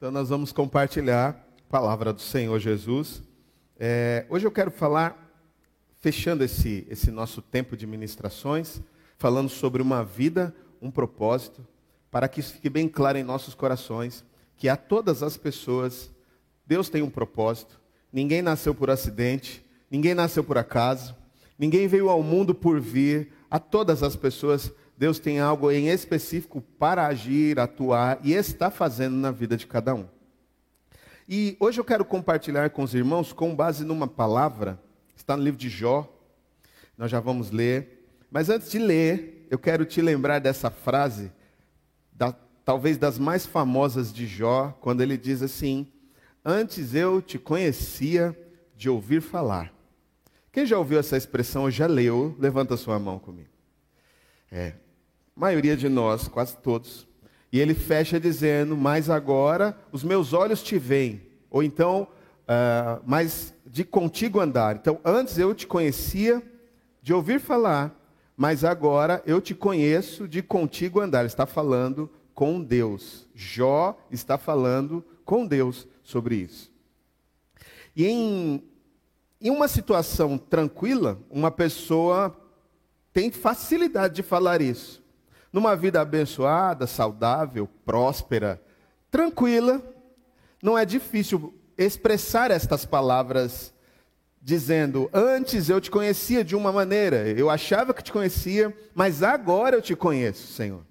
Então nós vamos compartilhar a palavra do Senhor Jesus. É, hoje eu quero falar, fechando esse, esse nosso tempo de ministrações, falando sobre uma vida, um propósito, para que isso fique bem claro em nossos corações, que a todas as pessoas, Deus tem um propósito. Ninguém nasceu por acidente, ninguém nasceu por acaso, ninguém veio ao mundo por vir. A todas as pessoas, Deus tem algo em específico para agir, atuar e está fazendo na vida de cada um. E hoje eu quero compartilhar com os irmãos com base numa palavra, está no livro de Jó. Nós já vamos ler. Mas antes de ler, eu quero te lembrar dessa frase, da, talvez das mais famosas de Jó, quando ele diz assim: Antes eu te conhecia de ouvir falar. Quem já ouviu essa expressão ou já leu, levanta sua mão comigo. É, maioria de nós, quase todos. E ele fecha dizendo: Mas agora os meus olhos te veem. Ou então, uh, mas de contigo andar. Então, antes eu te conhecia de ouvir falar, mas agora eu te conheço de contigo andar. Ele está falando com Deus. Jó está falando com Deus sobre isso. E em, em uma situação tranquila, uma pessoa tem facilidade de falar isso numa vida abençoada, saudável, próspera, tranquila, não é difícil expressar estas palavras dizendo: Antes eu te conhecia de uma maneira, eu achava que te conhecia, mas agora eu te conheço, Senhor.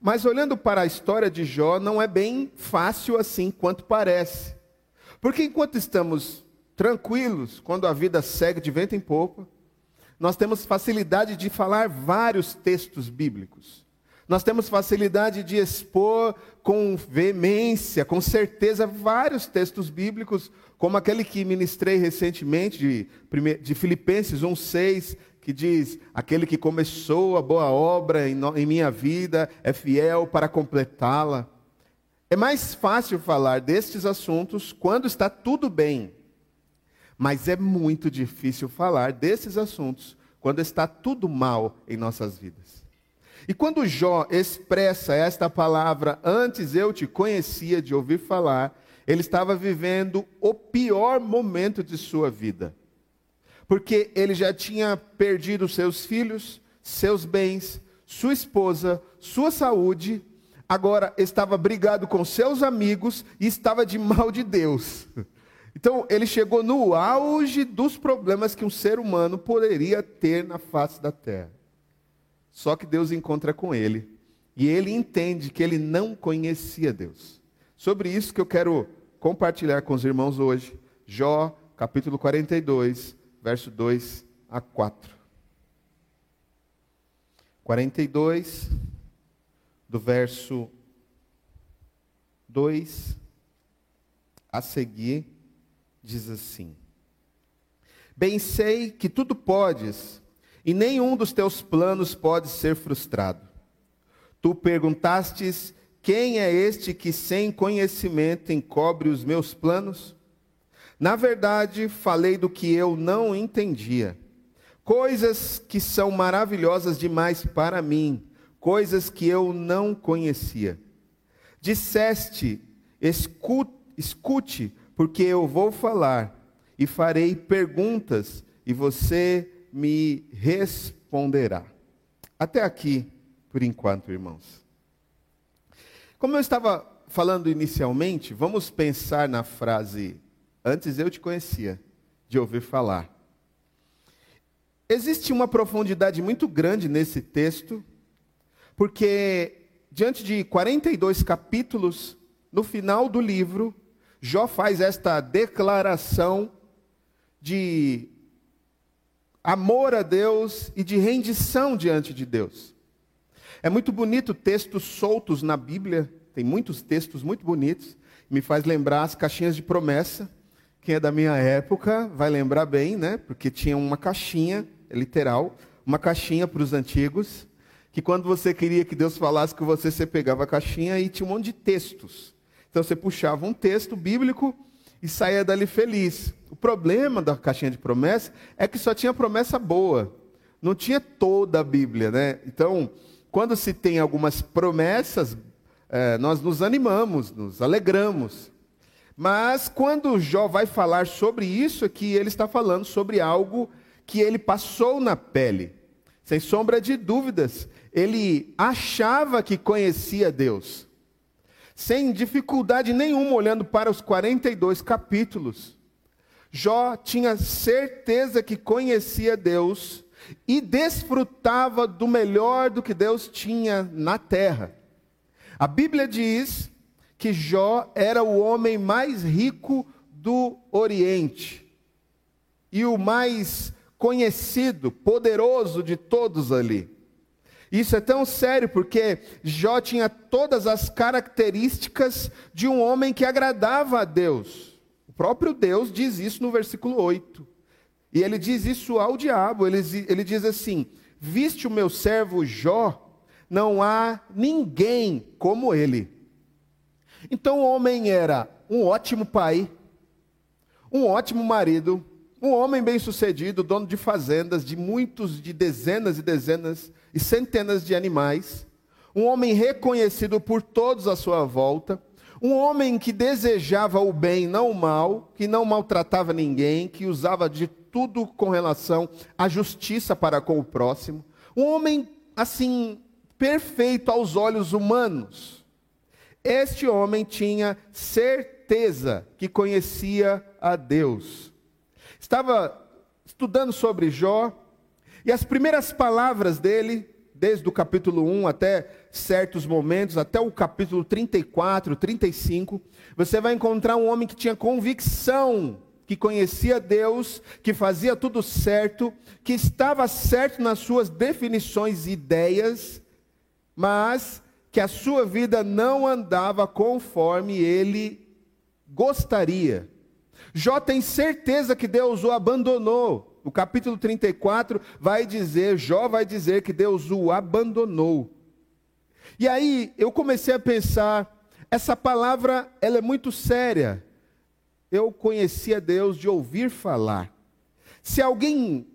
Mas olhando para a história de Jó, não é bem fácil assim quanto parece. Porque enquanto estamos tranquilos, quando a vida segue de vento em popa, nós temos facilidade de falar vários textos bíblicos. Nós temos facilidade de expor com veemência, com certeza, vários textos bíblicos, como aquele que ministrei recentemente, de, Filipenses 1,6, que diz: Aquele que começou a boa obra em minha vida é fiel para completá-la. É mais fácil falar destes assuntos quando está tudo bem, mas é muito difícil falar desses assuntos quando está tudo mal em nossas vidas. E quando Jó expressa esta palavra, antes eu te conhecia de ouvir falar, ele estava vivendo o pior momento de sua vida. Porque ele já tinha perdido seus filhos, seus bens, sua esposa, sua saúde, agora estava brigado com seus amigos e estava de mal de Deus. Então, ele chegou no auge dos problemas que um ser humano poderia ter na face da terra. Só que Deus encontra com ele. E ele entende que ele não conhecia Deus. Sobre isso que eu quero compartilhar com os irmãos hoje. Jó, capítulo 42, verso 2 a 4. 42, do verso 2 a seguir diz assim: Bem sei que tudo podes, e nenhum dos teus planos pode ser frustrado. Tu perguntastes: Quem é este que sem conhecimento encobre os meus planos? Na verdade, falei do que eu não entendia, coisas que são maravilhosas demais para mim, coisas que eu não conhecia. Disseste: escute, escute porque eu vou falar e farei perguntas e você me responderá. Até aqui, por enquanto, irmãos. Como eu estava falando inicialmente, vamos pensar na frase: Antes eu te conhecia, de ouvir falar. Existe uma profundidade muito grande nesse texto, porque diante de 42 capítulos, no final do livro, Jó faz esta declaração de amor a Deus e de rendição diante de Deus. É muito bonito textos soltos na Bíblia, tem muitos textos muito bonitos, me faz lembrar as caixinhas de promessa. Quem é da minha época vai lembrar bem, né? Porque tinha uma caixinha, é literal, uma caixinha para os antigos, que quando você queria que Deus falasse com você, você pegava a caixinha e tinha um monte de textos. Então você puxava um texto bíblico e saía dali feliz. O problema da caixinha de promessa é que só tinha promessa boa, não tinha toda a Bíblia, né? Então, quando se tem algumas promessas é, nós nos animamos, nos alegramos. Mas quando Jó vai falar sobre isso aqui, ele está falando sobre algo que ele passou na pele. Sem sombra de dúvidas, ele achava que conhecia Deus. Sem dificuldade nenhuma, olhando para os 42 capítulos. Jó tinha certeza que conhecia Deus e desfrutava do melhor do que Deus tinha na terra. A Bíblia diz que Jó era o homem mais rico do Oriente e o mais conhecido, poderoso de todos ali. Isso é tão sério porque Jó tinha todas as características de um homem que agradava a Deus. O próprio Deus diz isso no versículo 8. E ele diz isso ao diabo. Ele, ele diz assim: Viste o meu servo Jó, não há ninguém como ele. Então o homem era um ótimo pai, um ótimo marido, um homem bem-sucedido, dono de fazendas, de muitos, de dezenas e dezenas e centenas de animais, um homem reconhecido por todos à sua volta, um homem que desejava o bem, não o mal, que não maltratava ninguém, que usava de tudo com relação à justiça para com o próximo, um homem assim perfeito aos olhos humanos. Este homem tinha certeza que conhecia a Deus. Estava estudando sobre Jó, e as primeiras palavras dele, desde o capítulo 1 até certos momentos, até o capítulo 34, 35, você vai encontrar um homem que tinha convicção que conhecia Deus, que fazia tudo certo, que estava certo nas suas definições e ideias, mas que a sua vida não andava conforme ele gostaria. Jó tem certeza que Deus o abandonou. O capítulo 34 vai dizer, Jó vai dizer que Deus o abandonou. E aí eu comecei a pensar, essa palavra ela é muito séria. Eu conhecia Deus de ouvir falar. Se alguém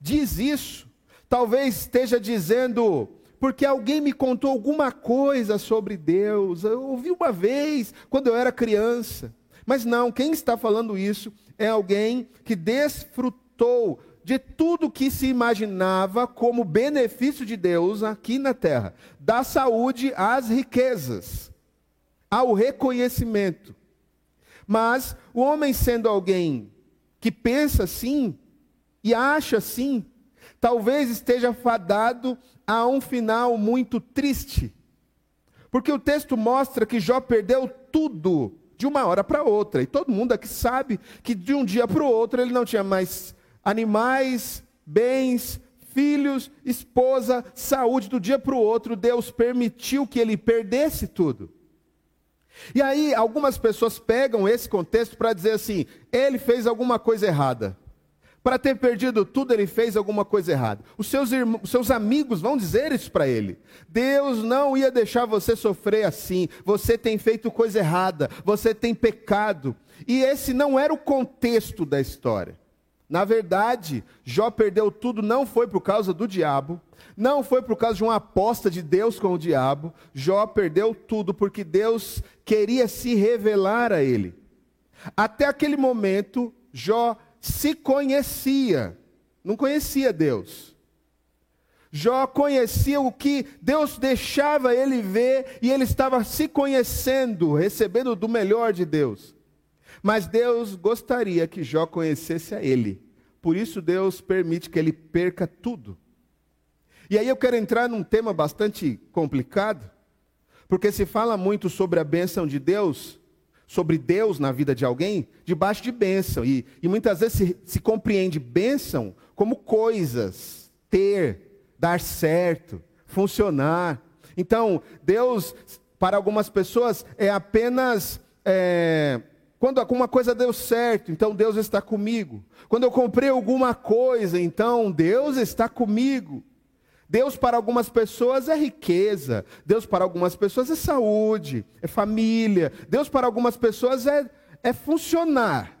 diz isso, talvez esteja dizendo, porque alguém me contou alguma coisa sobre Deus. Eu ouvi uma vez, quando eu era criança. Mas não, quem está falando isso é alguém que desfrutou de tudo que se imaginava como benefício de Deus aqui na terra, da saúde às riquezas, ao reconhecimento. Mas o homem sendo alguém que pensa assim e acha assim, talvez esteja fadado a um final muito triste. Porque o texto mostra que Jó perdeu tudo de uma hora para outra. E todo mundo aqui sabe que de um dia para o outro ele não tinha mais animais, bens, filhos, esposa, saúde. Do dia para o outro, Deus permitiu que ele perdesse tudo. E aí, algumas pessoas pegam esse contexto para dizer assim: ele fez alguma coisa errada. Para ter perdido tudo, ele fez alguma coisa errada. Os seus, irmãos, os seus amigos vão dizer isso para ele. Deus não ia deixar você sofrer assim. Você tem feito coisa errada. Você tem pecado. E esse não era o contexto da história. Na verdade, Jó perdeu tudo não foi por causa do diabo, não foi por causa de uma aposta de Deus com o diabo. Jó perdeu tudo porque Deus queria se revelar a ele. Até aquele momento, Jó se conhecia, não conhecia Deus. Jó conhecia o que Deus deixava ele ver e ele estava se conhecendo, recebendo do melhor de Deus. Mas Deus gostaria que Jó conhecesse a ele. Por isso Deus permite que ele perca tudo. E aí eu quero entrar num tema bastante complicado, porque se fala muito sobre a bênção de Deus, sobre Deus na vida de alguém debaixo de bênção. E, e muitas vezes se, se compreende bênção como coisas, ter, dar certo, funcionar. Então, Deus, para algumas pessoas, é apenas. É, quando alguma coisa deu certo, então Deus está comigo. Quando eu comprei alguma coisa, então Deus está comigo. Deus para algumas pessoas é riqueza, Deus para algumas pessoas é saúde, é família, Deus para algumas pessoas é, é funcionar.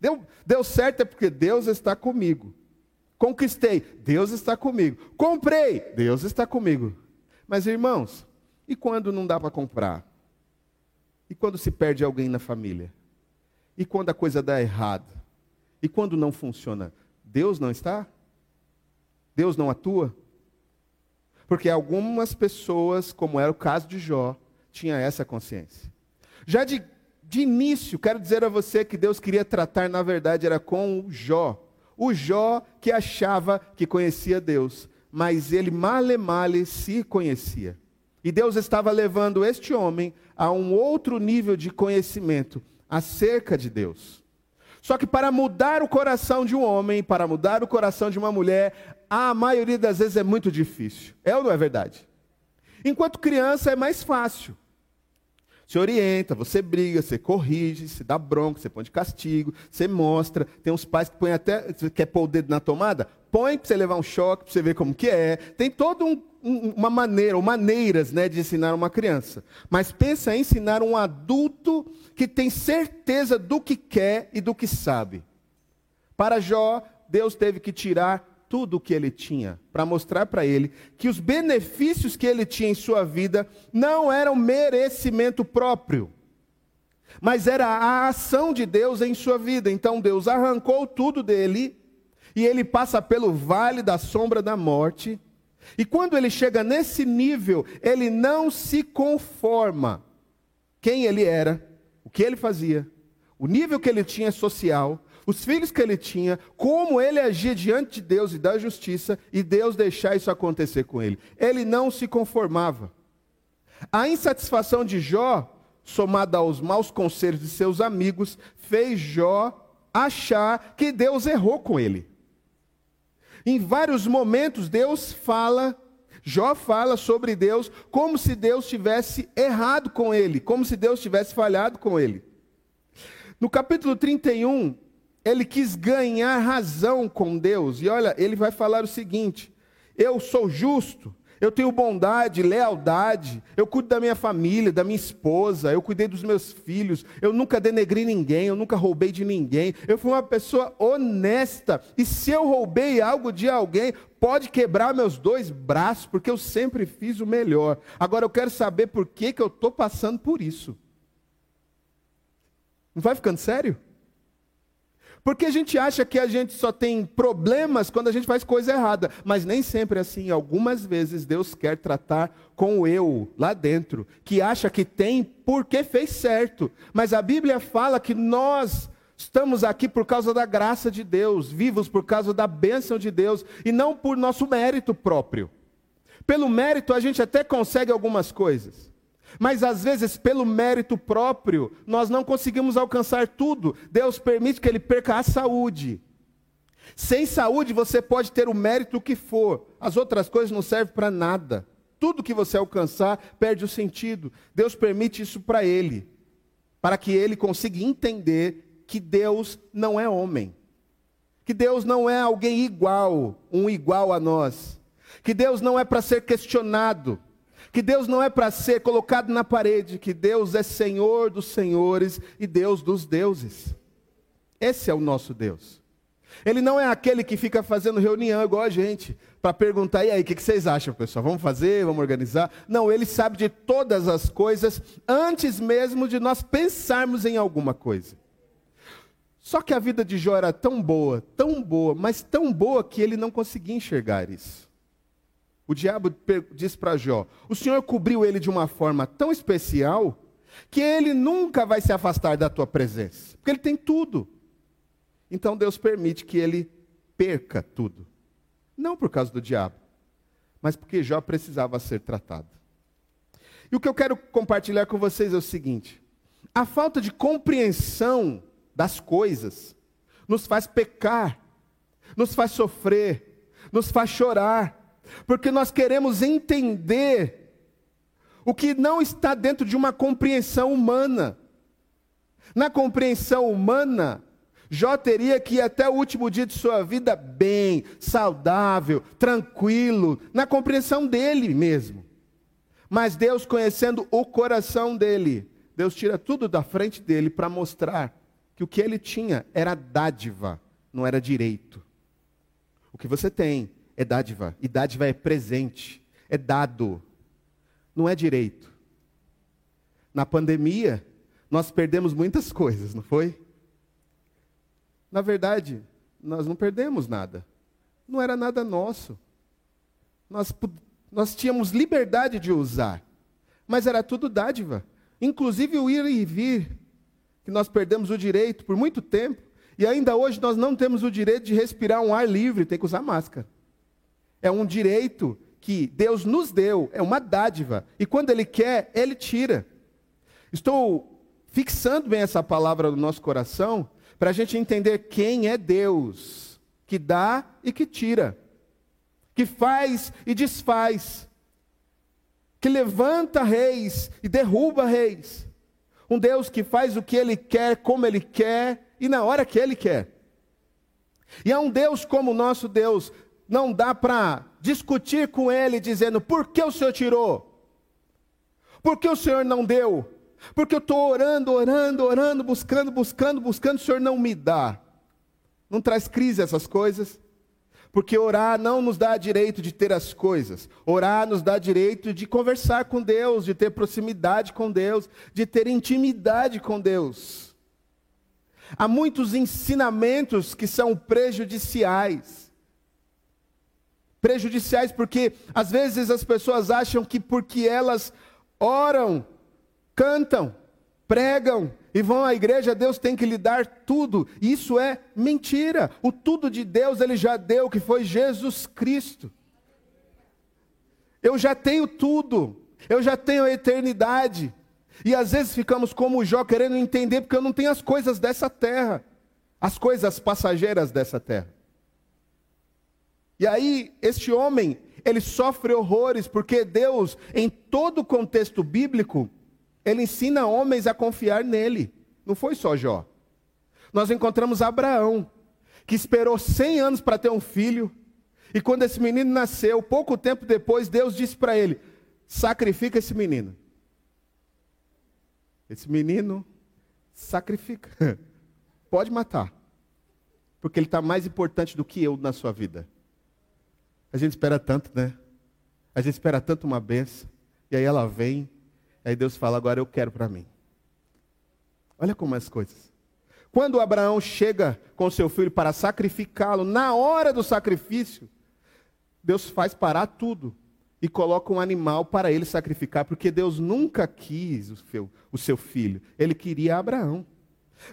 Deu, deu certo é porque Deus está comigo. Conquistei, Deus está comigo. Comprei, Deus está comigo. Mas irmãos, E quando não dá para comprar? E quando se perde alguém na família? E quando a coisa dá errado? E quando não funciona? Deus não está? Deus não atua? Porque algumas pessoas, como era o caso de Jó, tinha essa consciência. Já de, de início, quero dizer a você que Deus queria tratar, na verdade, era com o Jó. O Jó que achava que conhecia Deus, mas ele male male se conhecia. E Deus estava levando este homem a um outro nível de conhecimento acerca de Deus. Só que para mudar o coração de um homem, para mudar o coração de uma mulher, a maioria das vezes é muito difícil. É ou não é verdade? Enquanto criança é mais fácil. Você orienta, você briga, você corrige, você dá bronca, você põe de castigo, você mostra. Tem uns pais que põem até. Quer pôr o dedo na tomada? Põe para você levar um choque, para você ver como que é. Tem toda um, um, uma maneira, ou maneiras né, de ensinar uma criança. Mas pensa em ensinar um adulto que tem certeza do que quer e do que sabe. Para Jó, Deus teve que tirar tudo o que ele tinha, para mostrar para ele que os benefícios que ele tinha em sua vida não eram merecimento próprio, mas era a ação de Deus em sua vida. Então Deus arrancou tudo dele e ele passa pelo vale da sombra da morte. E quando ele chega nesse nível, ele não se conforma quem ele era, o que ele fazia, o nível que ele tinha social, os filhos que ele tinha, como ele agia diante de Deus e da justiça, e Deus deixar isso acontecer com ele. Ele não se conformava. A insatisfação de Jó, somada aos maus conselhos de seus amigos, fez Jó achar que Deus errou com ele. Em vários momentos, Deus fala, Jó fala sobre Deus como se Deus tivesse errado com ele, como se Deus tivesse falhado com ele. No capítulo 31, ele quis ganhar razão com Deus. E olha, ele vai falar o seguinte: eu sou justo, eu tenho bondade, lealdade, eu cuido da minha família, da minha esposa, eu cuidei dos meus filhos, eu nunca denegri ninguém, eu nunca roubei de ninguém, eu fui uma pessoa honesta, e se eu roubei algo de alguém, pode quebrar meus dois braços, porque eu sempre fiz o melhor. Agora eu quero saber por que, que eu estou passando por isso. Não vai ficando sério? Porque a gente acha que a gente só tem problemas quando a gente faz coisa errada, mas nem sempre é assim. Algumas vezes Deus quer tratar com o eu lá dentro, que acha que tem porque fez certo. Mas a Bíblia fala que nós estamos aqui por causa da graça de Deus, vivos por causa da bênção de Deus e não por nosso mérito próprio. Pelo mérito a gente até consegue algumas coisas. Mas às vezes, pelo mérito próprio, nós não conseguimos alcançar tudo. Deus permite que ele perca a saúde. Sem saúde, você pode ter o mérito que for, as outras coisas não servem para nada. Tudo que você alcançar perde o sentido. Deus permite isso para ele, para que ele consiga entender que Deus não é homem, que Deus não é alguém igual, um igual a nós, que Deus não é para ser questionado que Deus não é para ser colocado na parede, que Deus é Senhor dos senhores e Deus dos deuses. Esse é o nosso Deus. Ele não é aquele que fica fazendo reunião igual a gente, para perguntar, e aí, o que, vocês acham, pessoal? Vamos fazer, vamos organizar? Não, ele sabe de todas as coisas antes mesmo de nós pensarmos em alguma coisa. Só que a vida de Jó era tão boa, tão boa, mas tão boa que ele não conseguia enxergar isso. O diabo diz para Jó: O Senhor cobriu ele de uma forma tão especial que ele nunca vai se afastar da tua presença, porque ele tem tudo. Então Deus permite que ele perca tudo. Não por causa do diabo, mas porque Jó precisava ser tratado. E o que eu quero compartilhar com vocês é o seguinte: a falta de compreensão das coisas nos faz pecar, nos faz sofrer, nos faz chorar porque nós queremos entender o que não está dentro de uma compreensão humana. Na compreensão humana, Jó teria que ir até o último dia de sua vida bem, saudável, tranquilo, na compreensão dele mesmo. Mas Deus, conhecendo o coração dele, Deus tira tudo da frente dele para mostrar que o que ele tinha era dádiva, não era direito. O que você tem é dádiva. E dádiva é presente, é dado. não é direito. Na pandemia, nós perdemos muitas coisas, não foi? Na verdade, nós não perdemos nada. Não era nada nosso. Nós, nós tínhamos liberdade de usar, mas era tudo dádiva. Inclusive o ir e vir, que nós perdemos o direito por muito tempo, e ainda hoje nós não temos o direito de respirar um ar livre, tem que usar máscara. É um direito que Deus nos deu, é uma dádiva, e quando Ele quer, Ele tira. Estou fixando bem essa palavra no nosso coração, para a gente entender quem é Deus, que dá e que tira, que faz e desfaz, que levanta reis e derruba reis. Um Deus que faz o que Ele quer, como Ele quer e na hora que Ele quer. E é um Deus como o nosso Deus, não dá para discutir com Ele dizendo: por que o Senhor tirou? Por que o Senhor não deu? Porque eu estou orando, orando, orando, buscando, buscando, buscando, o Senhor não me dá. Não traz crise essas coisas? Porque orar não nos dá direito de ter as coisas. Orar nos dá direito de conversar com Deus, de ter proximidade com Deus, de ter intimidade com Deus. Há muitos ensinamentos que são prejudiciais. Prejudiciais porque às vezes as pessoas acham que porque elas oram, cantam, pregam, e vão à igreja, Deus tem que lhe dar tudo. Isso é mentira. O tudo de Deus ele já deu, que foi Jesus Cristo. Eu já tenho tudo. Eu já tenho a eternidade. E às vezes ficamos como Jó querendo entender porque eu não tenho as coisas dessa terra, as coisas passageiras dessa terra. E aí este homem, ele sofre horrores porque Deus, em todo o contexto bíblico, ele ensina homens a confiar nele. Não foi só Jó. Nós encontramos Abraão, que esperou 100 anos para ter um filho. E quando esse menino nasceu, pouco tempo depois, Deus disse para ele: sacrifica esse menino. Esse menino sacrifica. Pode matar. Porque ele está mais importante do que eu na sua vida. A gente espera tanto, né? A gente espera tanto uma benção. E aí ela vem Aí Deus fala: agora eu quero para mim. Olha como é as coisas. Quando Abraão chega com seu filho para sacrificá-lo, na hora do sacrifício, Deus faz parar tudo e coloca um animal para ele sacrificar, porque Deus nunca quis o seu, o seu filho, ele queria Abraão.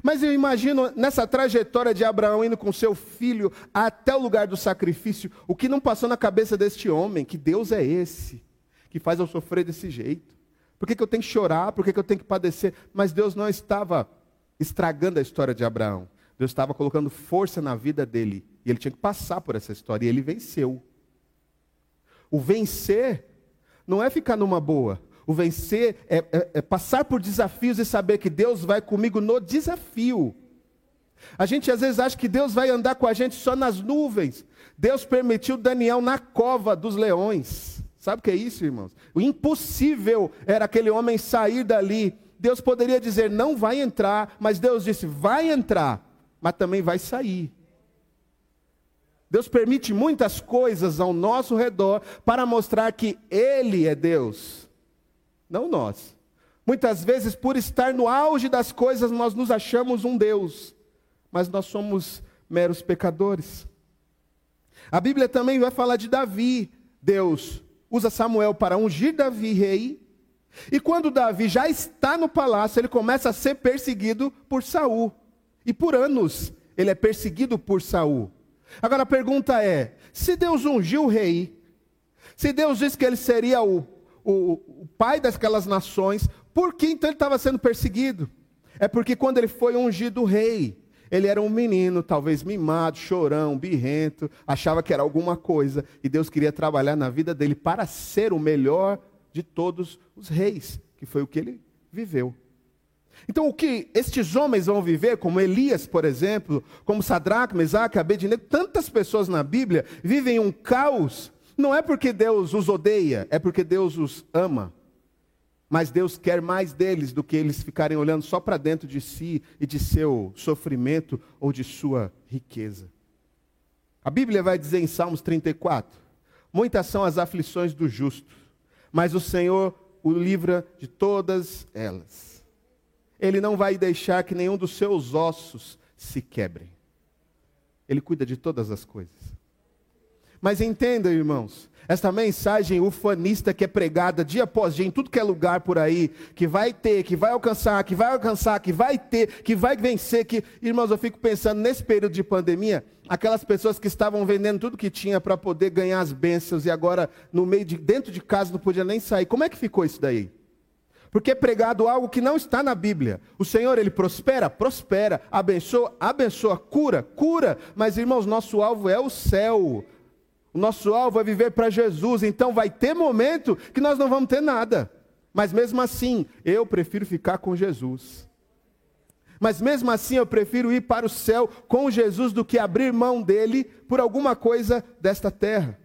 Mas eu imagino nessa trajetória de Abraão indo com seu filho até o lugar do sacrifício, o que não passou na cabeça deste homem, que Deus é esse, que faz eu sofrer desse jeito. Por que, que eu tenho que chorar? Por que, que eu tenho que padecer? Mas Deus não estava estragando a história de Abraão. Deus estava colocando força na vida dele. E ele tinha que passar por essa história. E ele venceu. O vencer não é ficar numa boa. O vencer é, é, é, passar por desafios e saber que Deus vai comigo no desafio. A gente às vezes acha que Deus vai andar com a gente só nas nuvens. Deus permitiu Daniel na cova dos leões. Sabe o que é isso, irmãos? O impossível era aquele homem sair dali. Deus poderia dizer, não vai entrar, mas Deus disse, vai entrar, mas também vai sair. Deus permite muitas coisas ao nosso redor para mostrar que Ele é Deus, não nós. Muitas vezes, por estar no auge das coisas, nós nos achamos um Deus, mas nós somos meros pecadores. A Bíblia também vai falar de Davi. Deus usa Samuel para ungir Davi rei. E quando Davi já está no palácio, ele começa a ser perseguido por Saul. E por anos ele é perseguido por Saul. Agora a pergunta é: se Deus ungiu o rei, se Deus disse que ele seria o, o, o pai daquelas nações, por que então ele estava sendo perseguido? É porque quando ele foi ungido rei, ele era um menino, talvez mimado, chorão, birrento, achava que era alguma coisa, e Deus queria trabalhar na vida dele para ser o melhor de todos os reis, que foi o que ele viveu. Então, o que estes homens vão viver, como Elias, por exemplo, como Sadraque, Mesaque, Abednego, tantas pessoas na Bíblia vivem um caos, não é porque Deus os odeia, é porque Deus os ama. Mas Deus quer mais deles do que eles ficarem olhando só para dentro de si e de seu sofrimento ou de sua riqueza. A Bíblia vai dizer em Salmos 34: Muitas são as aflições do justo, mas o Senhor o livra de todas elas. Ele não vai deixar que nenhum dos seus ossos se quebrem. Ele cuida de todas as coisas. Mas entenda, irmãos, esta mensagem ufanista que é pregada dia após dia em tudo que é lugar por aí, que vai ter, que vai alcançar, que vai alcançar, que vai ter, que vai vencer, que, irmãos, eu fico pensando nesse período de pandemia, aquelas pessoas que estavam vendendo tudo que tinha para poder ganhar as bênçãos e agora no meio de dentro de casa não podia nem sair. Como é que ficou isso daí? Porque é pregado algo que não está na Bíblia. O Senhor, ele prospera? Prospera. Abençoa? Abençoa. Cura? Cura. Mas, irmãos, nosso alvo é o céu. O nosso alvo é viver para Jesus, então vai ter momento que nós não vamos ter nada. Mas mesmo assim, eu prefiro ficar com Jesus. Mas mesmo assim, eu prefiro ir para o céu com Jesus do que abrir mão dele por alguma coisa desta terra.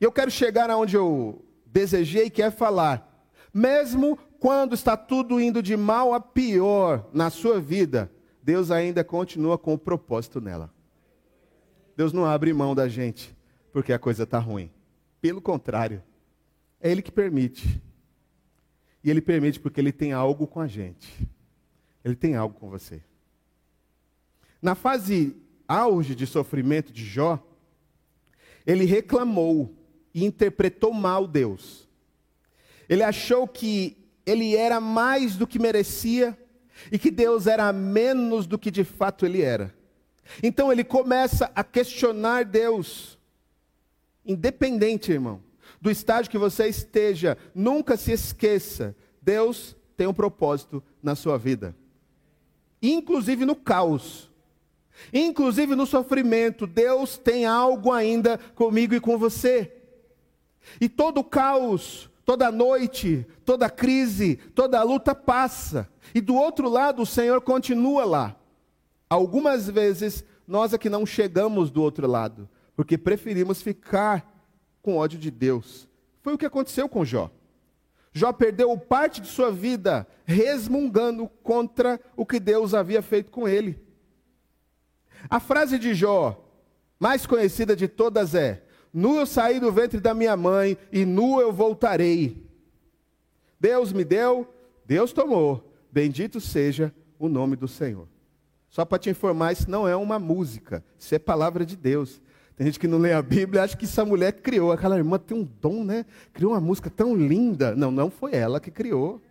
E eu quero chegar aonde eu desejei, que é falar. Mesmo quando está tudo indo de mal a pior na sua vida, Deus ainda continua com o propósito nela. Deus não abre mão da gente porque a coisa está ruim. Pelo contrário, é Ele que permite. E Ele permite porque Ele tem algo com a gente. Ele tem algo com você. Na fase auge de sofrimento de Jó, ele reclamou e interpretou mal Deus. Ele achou que ele era mais do que merecia e que Deus era menos do que de fato ele era. Então ele começa a questionar Deus. Independente, irmão, do estágio que você esteja, nunca se esqueça: Deus tem um propósito na sua vida. Inclusive no caos, inclusive no sofrimento, Deus tem algo ainda comigo e com você. E todo caos, toda noite, toda crise, toda luta passa. E do outro lado, o Senhor continua lá. Algumas vezes nós é que não chegamos do outro lado, porque preferimos ficar com ódio de Deus. Foi o que aconteceu com Jó. Jó perdeu parte de sua vida resmungando contra o que Deus havia feito com ele. A frase de Jó, mais conhecida de todas, é: Nu eu saí do ventre da minha mãe e nu eu voltarei. Deus me deu, Deus tomou. Bendito seja o nome do Senhor. Só para te informar, isso não é uma música, isso é palavra de Deus. Tem gente que não lê a Bíblia e acha que essa mulher criou. Aquela irmã tem um dom, né? Criou uma música tão linda. Não, não foi ela que criou.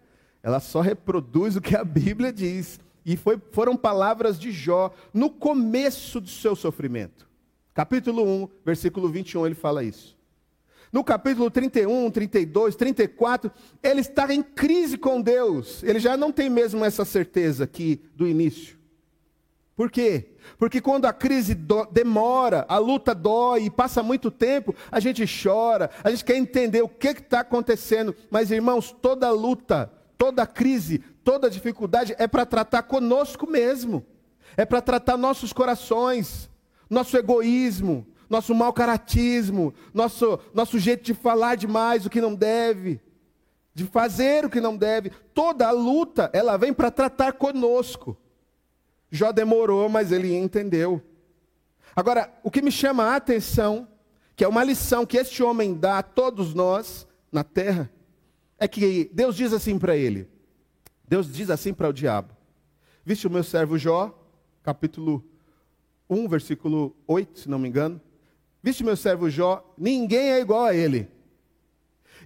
Ela só reproduz o que a Bíblia diz. E foi, foram palavras de Jó no começo do seu sofrimento. Capítulo 1, versículo 21, ele fala isso. No capítulo 31, 32, 34, ele está em crise com Deus. Ele já não tem mesmo essa certeza aqui do início. Por quê? Porque quando a crise do, demora, a luta dói e passa muito tempo, a gente chora, a gente quer entender o que está acontecendo. Mas, irmãos, toda luta, toda crise, toda dificuldade é para tratar conosco mesmo, é para tratar nossos corações, nosso egoísmo, nosso mau caratismo, nosso, nosso jeito de falar demais o que não deve, de fazer o que não deve. Toda luta, ela vem para tratar conosco. Jó demorou, mas ele entendeu. Agora, o que me chama a atenção, que é uma lição que este homem dá a todos nós na terra, é que Deus diz assim para ele: Deus diz assim para o diabo: Viste o meu servo Jó, capítulo 1, versículo 8, se não me engano. Viste o meu servo Jó, ninguém é igual a ele.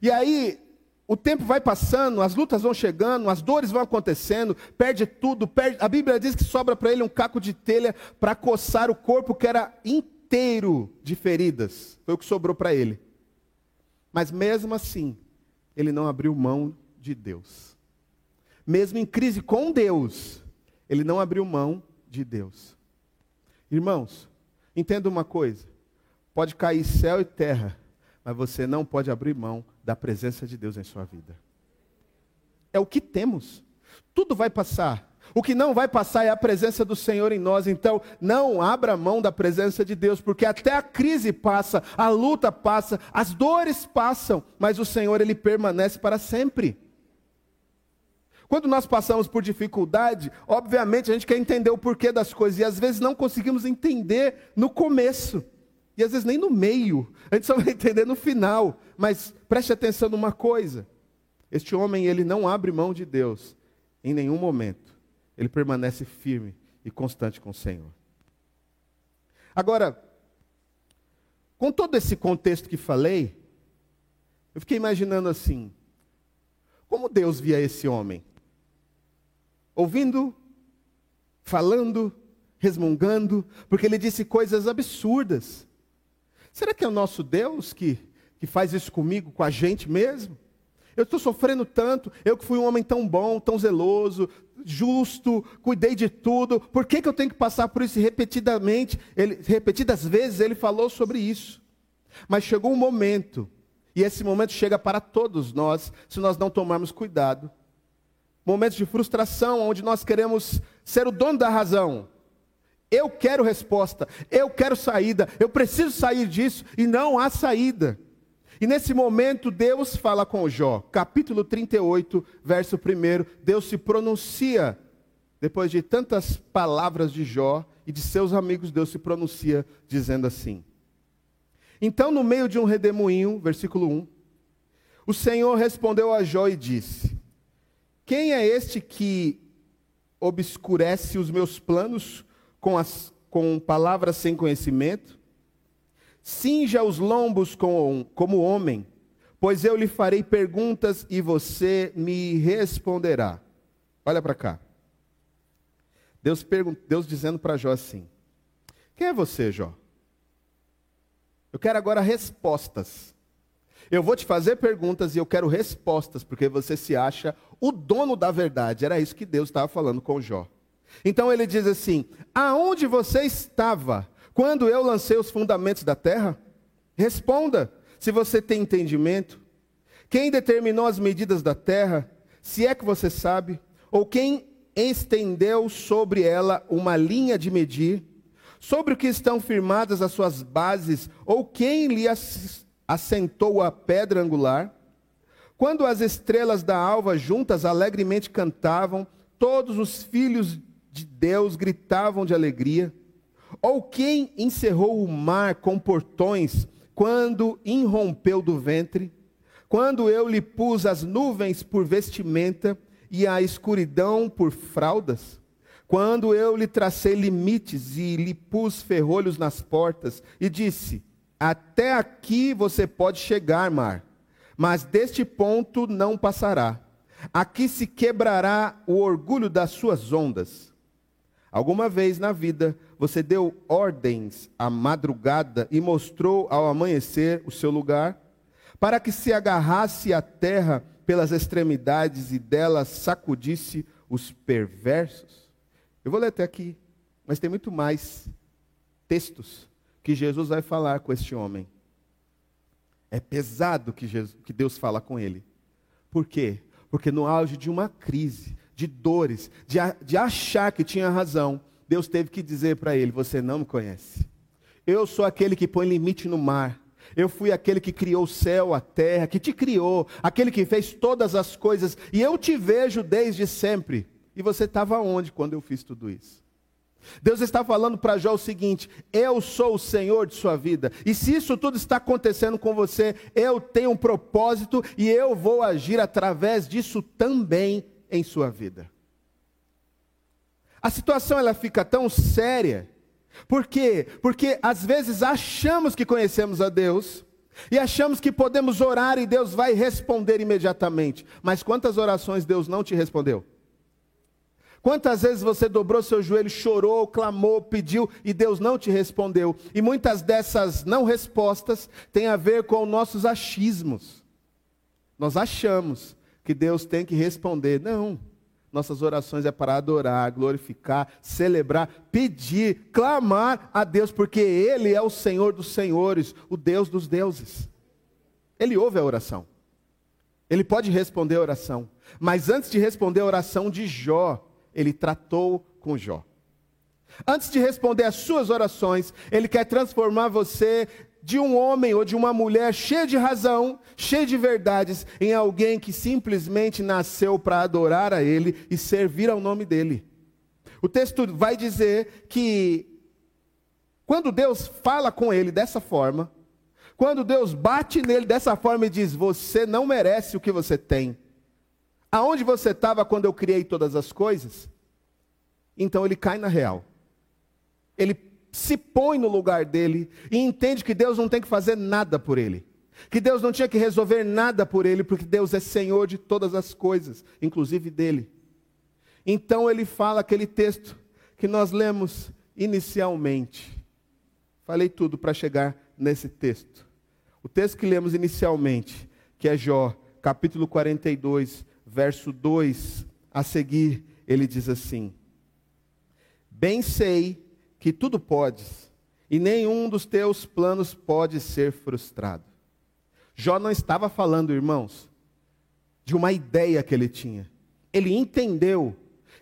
E aí, o tempo vai passando, as lutas vão chegando, as dores vão acontecendo, perde tudo, perde... a Bíblia diz que sobra para ele um caco de telha para coçar o corpo que era inteiro de feridas. Foi o que sobrou para ele. Mas mesmo assim, ele não abriu mão de Deus. Mesmo em crise com Deus, ele não abriu mão de Deus. Irmãos, entenda uma coisa: pode cair céu e terra, mas você não pode abrir mão da presença de Deus em sua vida. É o que temos. Tudo vai passar. O que não vai passar é a presença do Senhor em nós. Então, não abra mão da presença de Deus, porque até a crise passa, a luta passa, as dores passam, mas o Senhor ele permanece para sempre. Quando nós passamos por dificuldade, obviamente a gente quer entender o porquê das coisas e às vezes não conseguimos entender no começo. E às vezes nem no meio, a gente só vai entender no final. Mas preste atenção numa coisa: este homem, ele não abre mão de Deus em nenhum momento, ele permanece firme e constante com o Senhor. Agora, com todo esse contexto que falei, eu fiquei imaginando assim: como Deus via esse homem? Ouvindo, falando, resmungando, porque ele disse coisas absurdas. Será que é o nosso Deus que, que faz isso comigo, com a gente mesmo? Eu estou sofrendo tanto, eu que fui um homem tão bom, tão zeloso, justo, cuidei de tudo, por que, que eu tenho que passar por isso repetidamente? Ele, repetidas vezes ele falou sobre isso. Mas chegou um momento, e esse momento chega para todos nós, se nós não tomarmos cuidado. Momentos de frustração, onde nós queremos ser o dono da razão, eu quero resposta, eu quero saída, eu preciso sair disso e não há saída. E nesse momento Deus fala com Jó, capítulo 38, verso 1, Deus se pronuncia, depois de tantas palavras de Jó e de seus amigos, Deus se pronuncia dizendo assim. Então, no meio de um redemoinho, versículo 1, o Senhor respondeu a Jó e disse: Quem é este que obscurece os meus planos com, as, com palavras sem conhecimento? Cinja os lombos com, como homem, pois eu lhe farei perguntas e você me responderá. Olha para cá. Deus, Deus dizendo para Jó assim: Quem é você, Jó? Eu quero agora respostas. Eu vou te fazer perguntas e eu quero respostas, porque você se acha o dono da verdade. Era isso que Deus estava falando com Jó. Então ele diz assim: Aonde você estava quando eu lancei os fundamentos da terra? Responda, se você tem entendimento. Quem determinou as medidas da terra? Se é que você sabe. Ou quem estendeu sobre ela uma linha de medir? Sobre o que estão firmadas as suas bases? Ou quem lhe assentou a pedra angular? Quando as estrelas da alva juntas alegremente cantavam, todos os filhos de Deus gritavam de alegria? Ou quem encerrou o mar com portões quando irrompeu do ventre? Quando eu lhe pus as nuvens por vestimenta e a escuridão por fraldas? Quando eu lhe tracei limites e lhe pus ferrolhos nas portas e disse: Até aqui você pode chegar, mar, mas deste ponto não passará. Aqui se quebrará o orgulho das suas ondas. Alguma vez na vida você deu ordens à madrugada e mostrou ao amanhecer o seu lugar, para que se agarrasse à terra pelas extremidades e dela sacudisse os perversos? Eu vou ler até aqui, mas tem muito mais textos que Jesus vai falar com este homem. É pesado que, Jesus, que Deus fala com ele. Por quê? Porque no auge de uma crise, de dores, de, de achar que tinha razão, Deus teve que dizer para ele: Você não me conhece. Eu sou aquele que põe limite no mar. Eu fui aquele que criou o céu, a terra, que te criou, aquele que fez todas as coisas, e eu te vejo desde sempre. E você estava onde quando eu fiz tudo isso? Deus está falando para Jó o seguinte: eu sou o Senhor de sua vida, e se isso tudo está acontecendo com você, eu tenho um propósito e eu vou agir através disso também em sua vida. A situação ela fica tão séria. Por quê? Porque às vezes achamos que conhecemos a Deus e achamos que podemos orar e Deus vai responder imediatamente. Mas quantas orações Deus não te respondeu? Quantas vezes você dobrou seu joelho, chorou, clamou, pediu e Deus não te respondeu? E muitas dessas não respostas têm a ver com nossos achismos. Nós achamos que Deus tem que responder. Não. Nossas orações é para adorar, glorificar, celebrar, pedir, clamar a Deus, porque Ele é o Senhor dos senhores, o Deus dos deuses. Ele ouve a oração. Ele pode responder a oração. Mas antes de responder a oração de Jó, ele tratou com Jó. Antes de responder às suas orações, ele quer transformar você de um homem ou de uma mulher cheia de razão, cheia de verdades, em alguém que simplesmente nasceu para adorar a Ele e servir ao nome dele. O texto vai dizer que Quando Deus fala com ele dessa forma, quando Deus bate nele dessa forma e diz: Você não merece o que você tem. Aonde você estava quando eu criei todas as coisas? Então ele cai na real. Ele se põe no lugar dele e entende que Deus não tem que fazer nada por ele. Que Deus não tinha que resolver nada por ele, porque Deus é Senhor de todas as coisas, inclusive dele. Então ele fala aquele texto que nós lemos inicialmente. Falei tudo para chegar nesse texto. O texto que lemos inicialmente, que é Jó, capítulo 42, verso 2 a seguir, ele diz assim: Bem sei que tudo podes, e nenhum dos teus planos pode ser frustrado. Jó não estava falando, irmãos, de uma ideia que ele tinha. Ele entendeu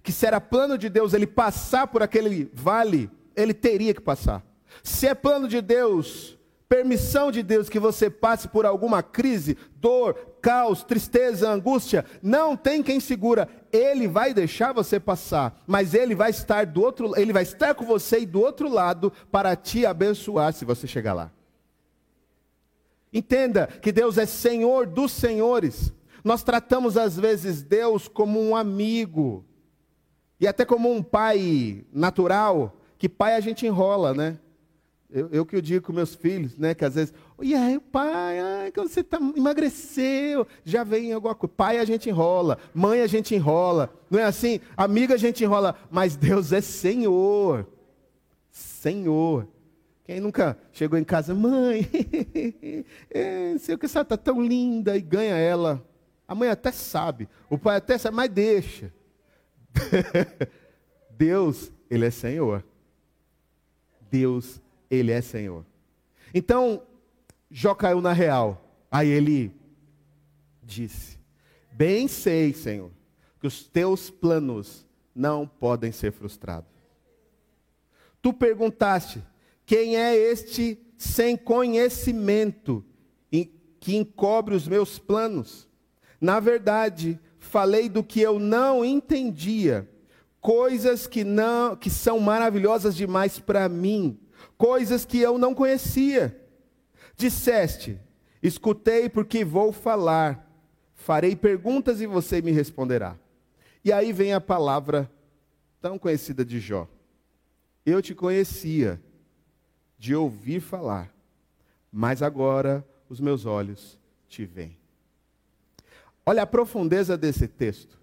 que se era plano de Deus ele passar por aquele vale, ele teria que passar. Se é plano de Deus, permissão de Deus que você passe por alguma crise, dor, caos, tristeza, angústia, não tem quem segura. Ele vai deixar você passar, mas ele vai estar do outro, ele vai estar com você e do outro lado para te abençoar se você chegar lá. Entenda que Deus é Senhor dos senhores. Nós tratamos às vezes Deus como um amigo e até como um pai natural, que pai a gente enrola, né? Eu, eu que eu digo com meus filhos, né? Que às vezes, e aí, pai, ai, você tá, emagreceu, já vem alguma coisa. Pai a gente enrola, mãe a gente enrola, não é assim? Amiga a gente enrola, mas Deus é Senhor. Senhor. Quem nunca chegou em casa, mãe, é, sei o que você está tão linda e ganha ela. A mãe até sabe, o pai até sabe, mas deixa. Deus, Ele é Senhor. Deus ele é Senhor. Então, Jó caiu na real. Aí ele disse: Bem sei, Senhor, que os teus planos não podem ser frustrados. Tu perguntaste: Quem é este sem conhecimento que encobre os meus planos? Na verdade, falei do que eu não entendia, coisas que não que são maravilhosas demais para mim coisas que eu não conhecia. Disseste: Escutei porque vou falar. Farei perguntas e você me responderá. E aí vem a palavra tão conhecida de Jó. Eu te conhecia de ouvir falar, mas agora os meus olhos te veem. Olha a profundeza desse texto.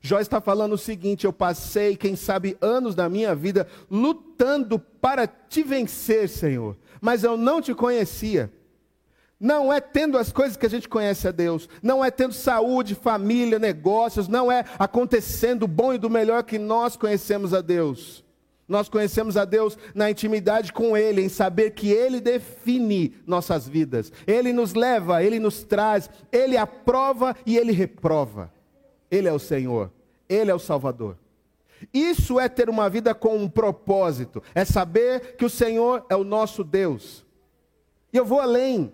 Jó está falando o seguinte: eu passei, quem sabe, anos da minha vida lutando para te vencer, Senhor, mas eu não te conhecia. Não é tendo as coisas que a gente conhece a Deus, não é tendo saúde, família, negócios, não é acontecendo o bom e do melhor que nós conhecemos a Deus. Nós conhecemos a Deus na intimidade com Ele, em saber que Ele define nossas vidas, Ele nos leva, Ele nos traz, Ele aprova e Ele reprova. Ele é o Senhor, Ele é o Salvador. Isso é ter uma vida com um propósito, é saber que o Senhor é o nosso Deus. E eu vou além.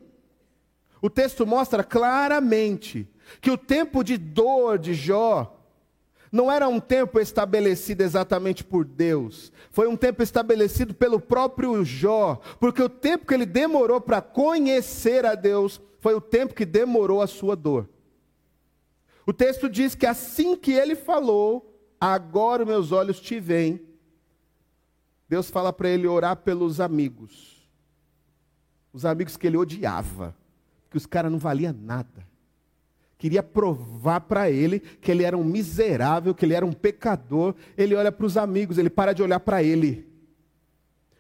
O texto mostra claramente que o tempo de dor de Jó não era um tempo estabelecido exatamente por Deus, foi um tempo estabelecido pelo próprio Jó, porque o tempo que ele demorou para conhecer a Deus foi o tempo que demorou a sua dor. O texto diz que assim que ele falou, agora meus olhos te veem. Deus fala para ele orar pelos amigos. Os amigos que ele odiava, que os caras não valiam nada. Queria provar para ele que ele era um miserável, que ele era um pecador. Ele olha para os amigos, ele para de olhar para ele.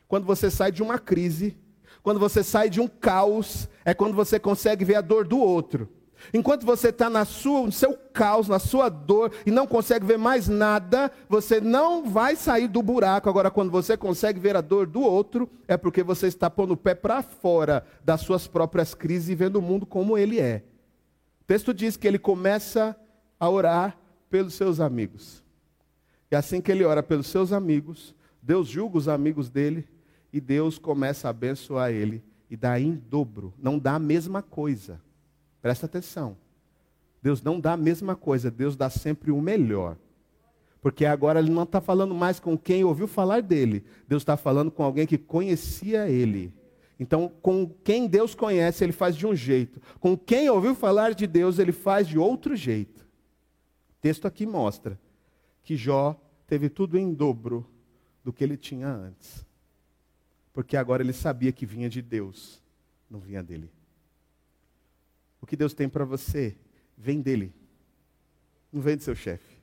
Quando você sai de uma crise, quando você sai de um caos, é quando você consegue ver a dor do outro. Enquanto você está no seu caos, na sua dor e não consegue ver mais nada, você não vai sair do buraco. Agora, quando você consegue ver a dor do outro, é porque você está pondo o pé para fora das suas próprias crises e vendo o mundo como ele é. O texto diz que ele começa a orar pelos seus amigos. E assim que ele ora pelos seus amigos, Deus julga os amigos dele e Deus começa a abençoar ele e dá em dobro, não dá a mesma coisa. Presta atenção. Deus não dá a mesma coisa, Deus dá sempre o melhor. Porque agora ele não está falando mais com quem ouviu falar dele. Deus está falando com alguém que conhecia ele. Então, com quem Deus conhece, ele faz de um jeito. Com quem ouviu falar de Deus, ele faz de outro jeito. O texto aqui mostra que Jó teve tudo em dobro do que ele tinha antes. Porque agora ele sabia que vinha de Deus, não vinha dele. O que Deus tem para você vem dele, não vem do seu chefe.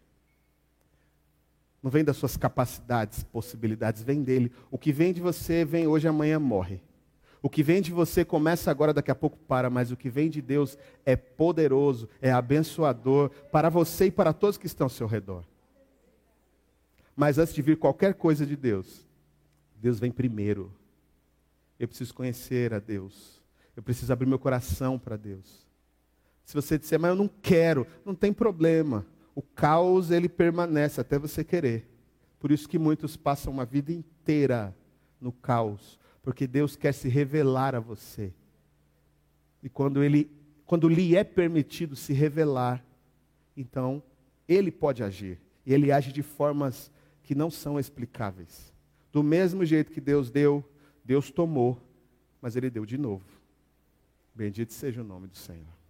Não vem das suas capacidades, possibilidades, vem dele. O que vem de você vem hoje, amanhã morre. O que vem de você começa agora, daqui a pouco para, mas o que vem de Deus é poderoso, é abençoador para você e para todos que estão ao seu redor. Mas antes de vir qualquer coisa de Deus, Deus vem primeiro. Eu preciso conhecer a Deus. Eu preciso abrir meu coração para Deus. Se você disser, mas eu não quero, não tem problema o caos ele permanece até você querer. Por isso que muitos passam uma vida inteira no caos, porque Deus quer se revelar a você. E quando ele quando lhe é permitido se revelar, então ele pode agir. E ele age de formas que não são explicáveis. Do mesmo jeito que Deus deu, Deus tomou, mas ele deu de novo. Bendito seja o nome do Senhor.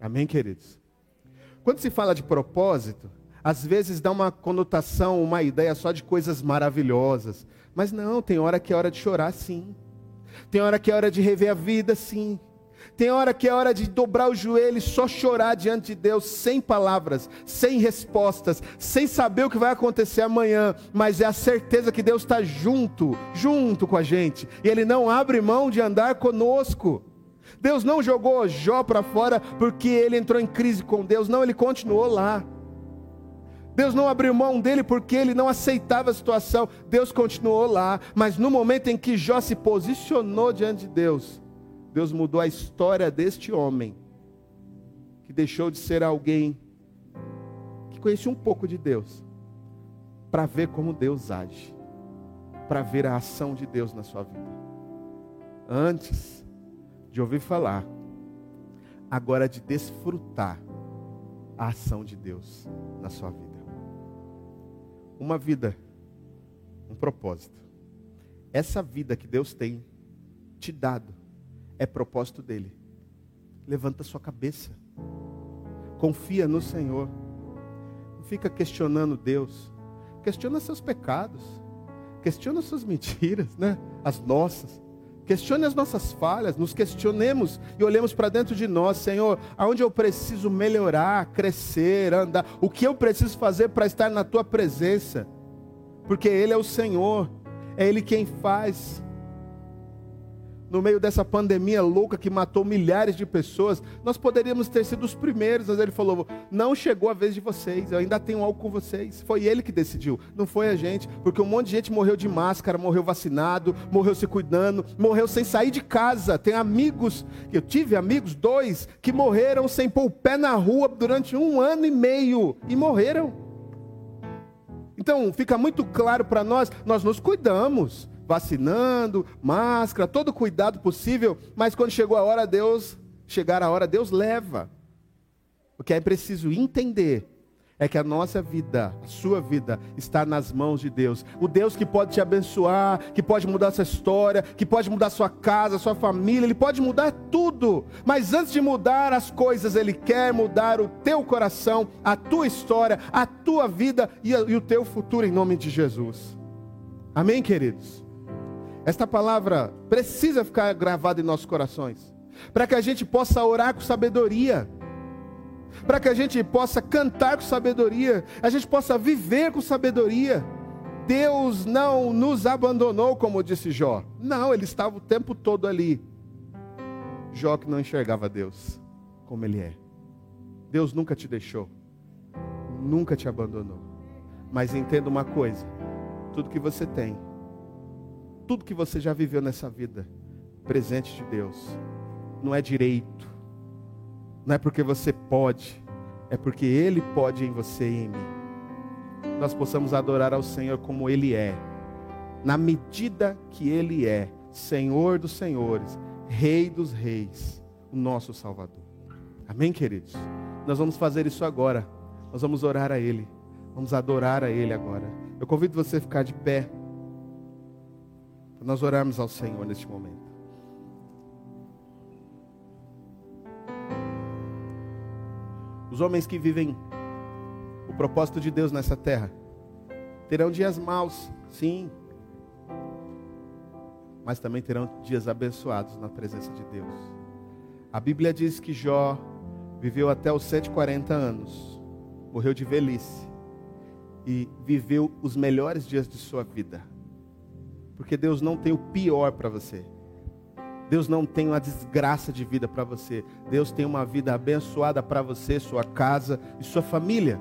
Amém, queridos? Quando se fala de propósito, às vezes dá uma conotação, uma ideia só de coisas maravilhosas. Mas não, tem hora que é hora de chorar, sim. Tem hora que é hora de rever a vida, sim. Tem hora que é hora de dobrar o joelho e só chorar diante de Deus, sem palavras, sem respostas, sem saber o que vai acontecer amanhã, mas é a certeza que Deus está junto, junto com a gente, e Ele não abre mão de andar conosco. Deus não jogou Jó para fora porque ele entrou em crise com Deus, não, ele continuou lá. Deus não abriu mão dele porque ele não aceitava a situação, Deus continuou lá, mas no momento em que Jó se posicionou diante de Deus, Deus mudou a história deste homem, que deixou de ser alguém que conhecia um pouco de Deus, para ver como Deus age, para ver a ação de Deus na sua vida. Antes, de ouvir falar, agora de desfrutar a ação de Deus na sua vida. Uma vida, um propósito. Essa vida que Deus tem te dado é propósito dele. Levanta sua cabeça. Confia no Senhor. Não fica questionando Deus. Questiona seus pecados. Questiona suas mentiras, né? As nossas. Questione as nossas falhas, nos questionemos e olhemos para dentro de nós, Senhor, aonde eu preciso melhorar, crescer, andar, o que eu preciso fazer para estar na tua presença, porque Ele é o Senhor, é Ele quem faz no meio dessa pandemia louca que matou milhares de pessoas, nós poderíamos ter sido os primeiros, mas ele falou: não chegou a vez de vocês, eu ainda tenho algo com vocês. Foi ele que decidiu, não foi a gente, porque um monte de gente morreu de máscara, morreu vacinado, morreu se cuidando, morreu sem sair de casa. Tem amigos, eu tive amigos, dois, que morreram sem pôr o pé na rua durante um ano e meio e morreram. Então, fica muito claro para nós, nós nos cuidamos vacinando, máscara, todo cuidado possível, mas quando chegou a hora, Deus, chegar a hora, Deus leva. O que é preciso entender é que a nossa vida, a sua vida, está nas mãos de Deus. O Deus que pode te abençoar, que pode mudar sua história, que pode mudar sua casa, sua família, Ele pode mudar tudo. Mas antes de mudar as coisas, Ele quer mudar o teu coração, a tua história, a tua vida e o teu futuro, em nome de Jesus. Amém, queridos? Esta palavra precisa ficar gravada em nossos corações, para que a gente possa orar com sabedoria, para que a gente possa cantar com sabedoria, a gente possa viver com sabedoria. Deus não nos abandonou, como disse Jó. Não, ele estava o tempo todo ali. Jó que não enxergava Deus como ele é. Deus nunca te deixou, nunca te abandonou. Mas entenda uma coisa: tudo que você tem tudo que você já viveu nessa vida, presente de Deus, não é direito, não é porque você pode, é porque Ele pode em você e em mim. Nós possamos adorar ao Senhor como Ele é, na medida que Ele é, Senhor dos Senhores, Rei dos Reis, o nosso Salvador. Amém, queridos? Nós vamos fazer isso agora. Nós vamos orar a Ele. Vamos adorar a Ele agora. Eu convido você a ficar de pé. Para nós orarmos ao Senhor neste momento. Os homens que vivem o propósito de Deus nessa terra terão dias maus, sim, mas também terão dias abençoados na presença de Deus. A Bíblia diz que Jó viveu até os 140 anos, morreu de velhice e viveu os melhores dias de sua vida. Porque Deus não tem o pior para você. Deus não tem uma desgraça de vida para você. Deus tem uma vida abençoada para você, sua casa e sua família.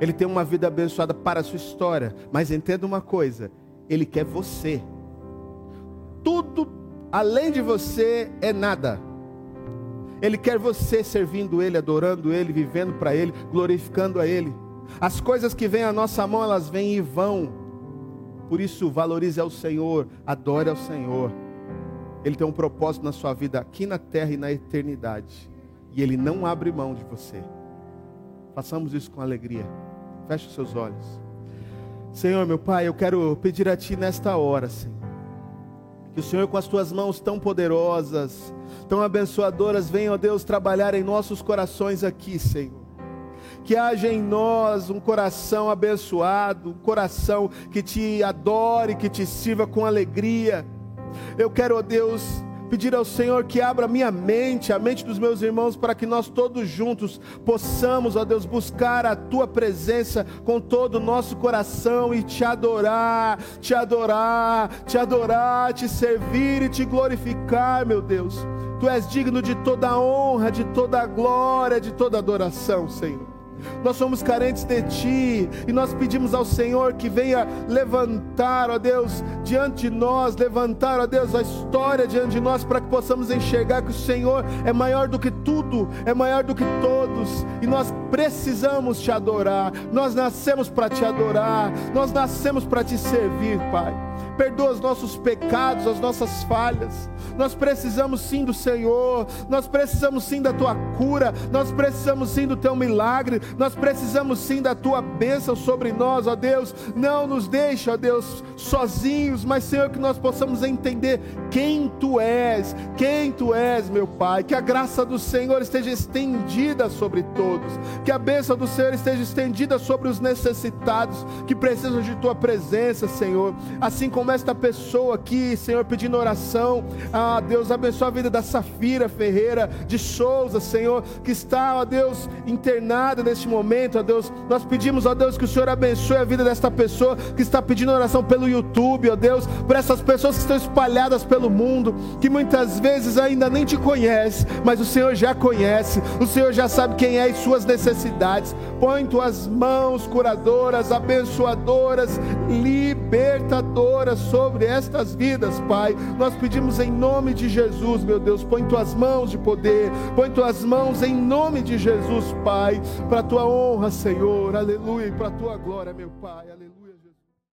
Ele tem uma vida abençoada para a sua história. Mas entenda uma coisa: Ele quer você. Tudo além de você é nada. Ele quer você servindo Ele, adorando Ele, vivendo para Ele, glorificando a Ele. As coisas que vêm à nossa mão, elas vêm e vão. Por isso, valorize ao Senhor, adore ao Senhor. Ele tem um propósito na sua vida aqui na terra e na eternidade. E Ele não abre mão de você. Façamos isso com alegria. Feche os seus olhos. Senhor, meu Pai, eu quero pedir a Ti nesta hora, Senhor. Que o Senhor, com as Tuas mãos tão poderosas, tão abençoadoras, venha, ó Deus, trabalhar em nossos corações aqui, Senhor que haja em nós um coração abençoado, um coração que te adore, que te sirva com alegria, eu quero, ó Deus, pedir ao Senhor que abra minha mente, a mente dos meus irmãos, para que nós todos juntos possamos, ó Deus, buscar a tua presença com todo o nosso coração e te adorar, te adorar, te adorar, te servir e te glorificar, meu Deus. Tu és digno de toda honra, de toda glória, de toda adoração, Senhor. Nós somos carentes de Ti e nós pedimos ao Senhor que venha levantar, ó Deus, diante de nós, levantar, ó Deus, a história diante de nós para que possamos enxergar que o Senhor é maior do que tudo, é maior do que todos e nós precisamos Te adorar. Nós nascemos para Te adorar, nós nascemos para Te servir, Pai. Perdoa os nossos pecados, as nossas falhas. Nós precisamos sim do Senhor, nós precisamos sim da tua cura, nós precisamos sim do teu milagre, nós precisamos sim da tua bênção sobre nós, ó Deus. Não nos deixe, ó Deus, sozinhos, mas Senhor, que nós possamos entender quem tu és, quem tu és, meu Pai. Que a graça do Senhor esteja estendida sobre todos, que a bênção do Senhor esteja estendida sobre os necessitados que precisam de tua presença, Senhor. Assim como esta pessoa aqui, Senhor, pedindo oração, ah, Deus, abençoa a vida da Safira Ferreira de Souza, Senhor, que está, ó Deus, internada neste momento, ó Deus. Nós pedimos, ó Deus, que o Senhor abençoe a vida desta pessoa que está pedindo oração pelo YouTube, ó Deus, por essas pessoas que estão espalhadas pelo mundo, que muitas vezes ainda nem te conhece, mas o Senhor já conhece, o Senhor já sabe quem é e suas necessidades. Põe tuas mãos curadoras, abençoadoras, libertadoras sobre estas vidas, Pai. Nós pedimos em nome de Jesus, meu Deus, põe tuas mãos de poder, põe tuas mãos em nome de Jesus, Pai, para tua honra, Senhor, aleluia, e para tua glória, meu Pai, aleluia.